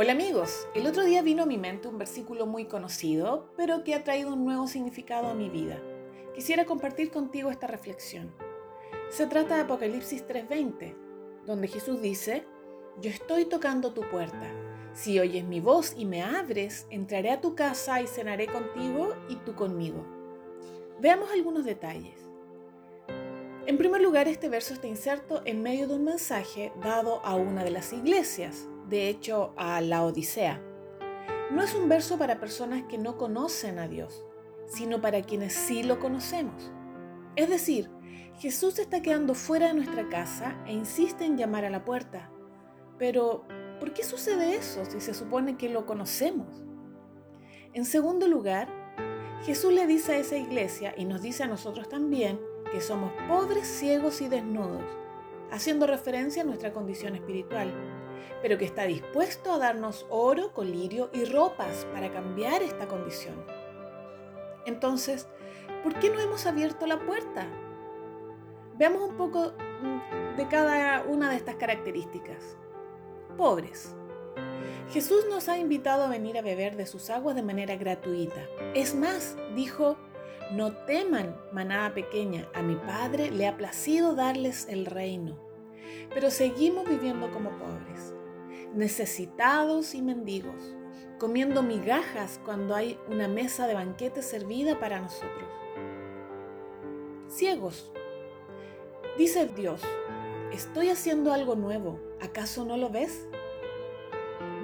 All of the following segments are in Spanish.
Hola amigos, el otro día vino a mi mente un versículo muy conocido, pero que ha traído un nuevo significado a mi vida. Quisiera compartir contigo esta reflexión. Se trata de Apocalipsis 3:20, donde Jesús dice, Yo estoy tocando tu puerta. Si oyes mi voz y me abres, entraré a tu casa y cenaré contigo y tú conmigo. Veamos algunos detalles. En primer lugar, este verso está inserto en medio de un mensaje dado a una de las iglesias, de hecho a la Odisea. No es un verso para personas que no conocen a Dios, sino para quienes sí lo conocemos. Es decir, Jesús está quedando fuera de nuestra casa e insiste en llamar a la puerta. Pero, ¿por qué sucede eso si se supone que lo conocemos? En segundo lugar, Jesús le dice a esa iglesia y nos dice a nosotros también que somos pobres, ciegos y desnudos, haciendo referencia a nuestra condición espiritual pero que está dispuesto a darnos oro, colirio y ropas para cambiar esta condición. Entonces, ¿por qué no hemos abierto la puerta? Veamos un poco mm, de cada una de estas características. Pobres. Jesús nos ha invitado a venir a beber de sus aguas de manera gratuita. Es más, dijo, no teman, manada pequeña, a mi Padre le ha placido darles el reino. Pero seguimos viviendo como pobres necesitados y mendigos, comiendo migajas cuando hay una mesa de banquete servida para nosotros. Ciegos. Dice Dios, estoy haciendo algo nuevo, ¿acaso no lo ves?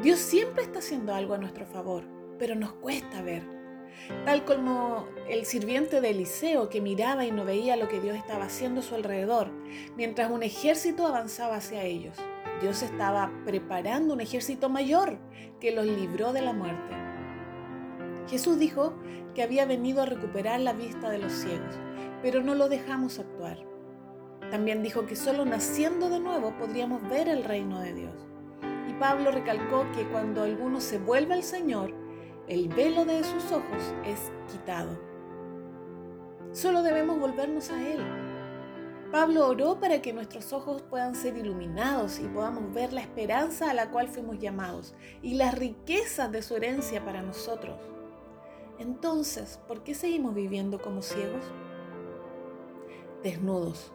Dios siempre está haciendo algo a nuestro favor, pero nos cuesta ver. Tal como el sirviente de Eliseo que miraba y no veía lo que Dios estaba haciendo a su alrededor, mientras un ejército avanzaba hacia ellos. Dios estaba preparando un ejército mayor que los libró de la muerte. Jesús dijo que había venido a recuperar la vista de los ciegos, pero no lo dejamos actuar. También dijo que solo naciendo de nuevo podríamos ver el reino de Dios. Y Pablo recalcó que cuando alguno se vuelve al Señor, el velo de sus ojos es quitado. Solo debemos volvernos a Él Pablo oró para que nuestros ojos puedan ser iluminados y podamos ver la esperanza a la cual fuimos llamados y las riquezas de su herencia para nosotros. Entonces, ¿por qué seguimos viviendo como ciegos? Desnudos.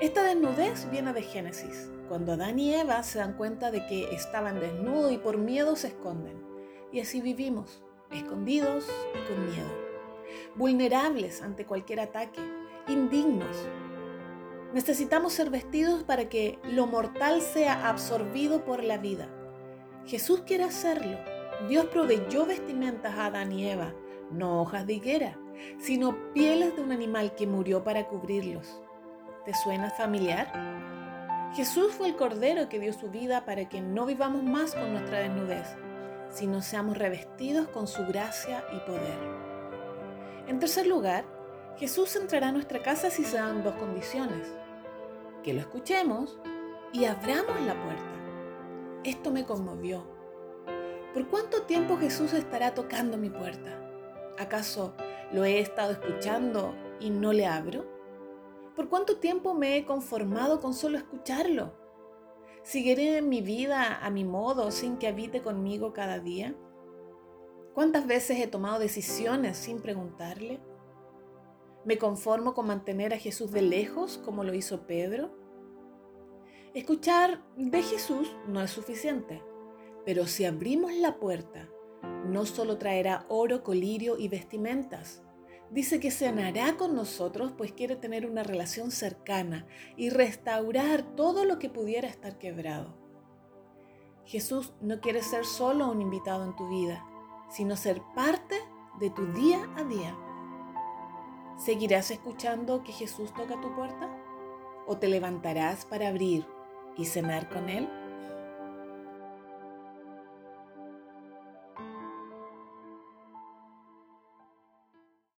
Esta desnudez viene de Génesis, cuando Adán y Eva se dan cuenta de que estaban desnudos y por miedo se esconden. Y así vivimos, escondidos y con miedo, vulnerables ante cualquier ataque, indignos, Necesitamos ser vestidos para que lo mortal sea absorbido por la vida. Jesús quiere hacerlo. Dios proveyó vestimentas a Adán y Eva, no hojas de higuera, sino pieles de un animal que murió para cubrirlos. ¿Te suena familiar? Jesús fue el Cordero que dio su vida para que no vivamos más con nuestra desnudez, sino seamos revestidos con su gracia y poder. En tercer lugar, Jesús entrará a nuestra casa si se dan dos condiciones que lo escuchemos y abramos la puerta. Esto me conmovió. ¿Por cuánto tiempo Jesús estará tocando mi puerta? ¿Acaso lo he estado escuchando y no le abro? ¿Por cuánto tiempo me he conformado con solo escucharlo? ¿Seguiré mi vida a mi modo sin que habite conmigo cada día? ¿Cuántas veces he tomado decisiones sin preguntarle? ¿Me conformo con mantener a Jesús de lejos como lo hizo Pedro? Escuchar de Jesús no es suficiente, pero si abrimos la puerta, no solo traerá oro, colirio y vestimentas, dice que cenará con nosotros pues quiere tener una relación cercana y restaurar todo lo que pudiera estar quebrado. Jesús no quiere ser solo un invitado en tu vida, sino ser parte de tu día a día. ¿Seguirás escuchando que Jesús toca tu puerta? ¿O te levantarás para abrir y cenar con Él?